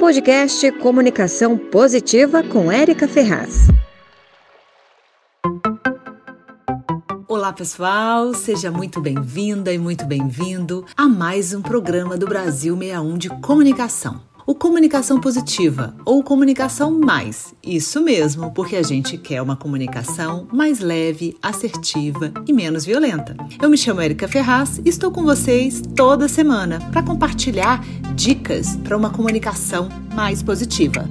Podcast Comunicação Positiva com Érica Ferraz. Olá, pessoal, seja muito bem-vinda e muito bem-vindo a mais um programa do Brasil 61 de comunicação o comunicação positiva ou comunicação mais. Isso mesmo, porque a gente quer uma comunicação mais leve, assertiva e menos violenta. Eu me chamo Erika Ferraz e estou com vocês toda semana para compartilhar dicas para uma comunicação mais positiva.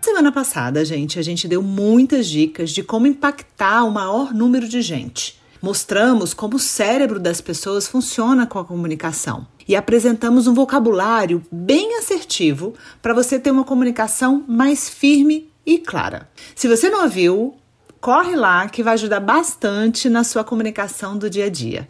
Semana passada, gente, a gente deu muitas dicas de como impactar o maior número de gente. Mostramos como o cérebro das pessoas funciona com a comunicação e apresentamos um vocabulário bem assertivo para você ter uma comunicação mais firme e clara. Se você não ouviu, corre lá que vai ajudar bastante na sua comunicação do dia a dia.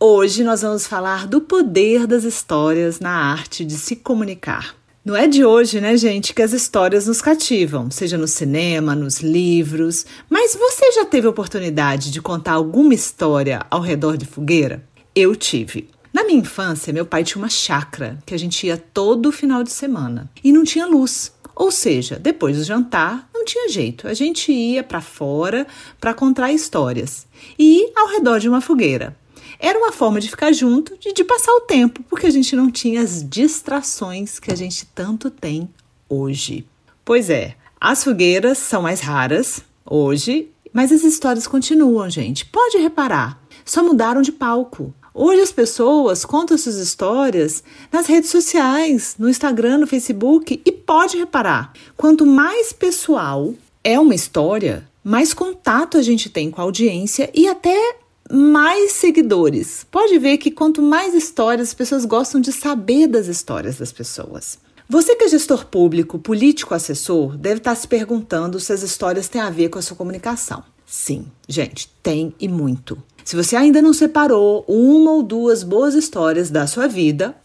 Hoje nós vamos falar do poder das histórias na arte de se comunicar. Não é de hoje, né, gente, que as histórias nos cativam, seja no cinema, nos livros. Mas você já teve oportunidade de contar alguma história ao redor de fogueira? Eu tive. Na minha infância, meu pai tinha uma chácara que a gente ia todo final de semana e não tinha luz. Ou seja, depois do jantar, não tinha jeito. A gente ia para fora para contar histórias e ao redor de uma fogueira. Era uma forma de ficar junto e de passar o tempo, porque a gente não tinha as distrações que a gente tanto tem hoje. Pois é, as fogueiras são mais raras hoje, mas as histórias continuam, gente. Pode reparar, só mudaram de palco. Hoje as pessoas contam suas histórias nas redes sociais, no Instagram, no Facebook e pode reparar, quanto mais pessoal é uma história, mais contato a gente tem com a audiência e até mais seguidores. Pode ver que quanto mais histórias, as pessoas gostam de saber das histórias das pessoas. Você que é gestor público, político, assessor, deve estar se perguntando se as histórias têm a ver com a sua comunicação. Sim, gente, tem e muito. Se você ainda não separou uma ou duas boas histórias da sua vida,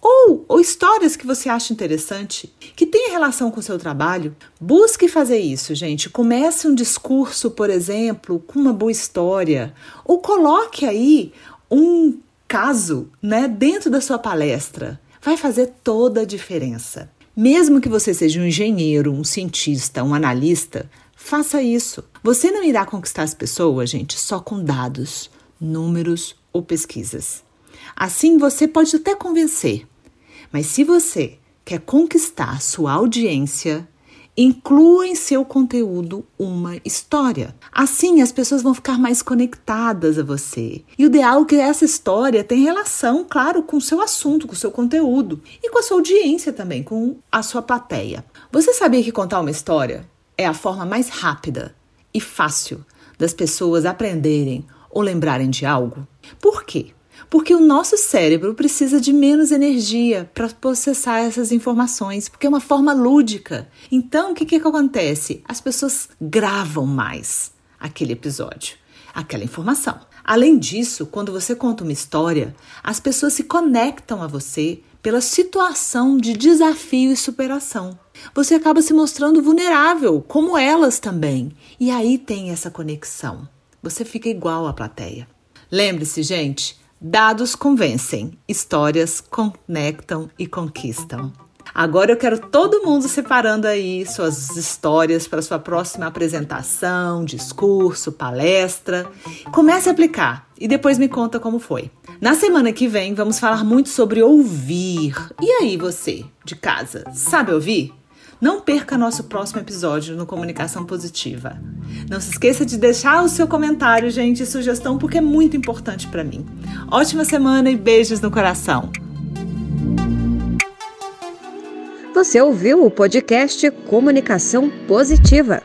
ou, histórias que você acha interessante, que tenha relação com o seu trabalho, busque fazer isso, gente. Comece um discurso, por exemplo, com uma boa história, ou coloque aí um caso né, dentro da sua palestra. Vai fazer toda a diferença. Mesmo que você seja um engenheiro, um cientista, um analista, faça isso. Você não irá conquistar as pessoas, gente, só com dados números ou pesquisas. Assim você pode até convencer, mas se você quer conquistar sua audiência, inclua em seu conteúdo uma história. Assim as pessoas vão ficar mais conectadas a você. E o ideal é que essa história tenha relação, claro, com o seu assunto, com o seu conteúdo e com a sua audiência também, com a sua plateia. Você sabia que contar uma história é a forma mais rápida e fácil das pessoas aprenderem ou lembrarem de algo? Por quê? Porque o nosso cérebro precisa de menos energia para processar essas informações, porque é uma forma lúdica. Então, o que, que acontece? As pessoas gravam mais aquele episódio, aquela informação. Além disso, quando você conta uma história, as pessoas se conectam a você pela situação de desafio e superação. Você acaba se mostrando vulnerável, como elas também. E aí tem essa conexão você fica igual à plateia. Lembre-se, gente, dados convencem, histórias conectam e conquistam. Agora eu quero todo mundo separando aí suas histórias para sua próxima apresentação, discurso, palestra. Comece a aplicar e depois me conta como foi. Na semana que vem vamos falar muito sobre ouvir. E aí você, de casa, sabe ouvir? Não perca nosso próximo episódio no Comunicação Positiva. Não se esqueça de deixar o seu comentário, gente, e sugestão, porque é muito importante para mim. Ótima semana e beijos no coração. Você ouviu o podcast Comunicação Positiva.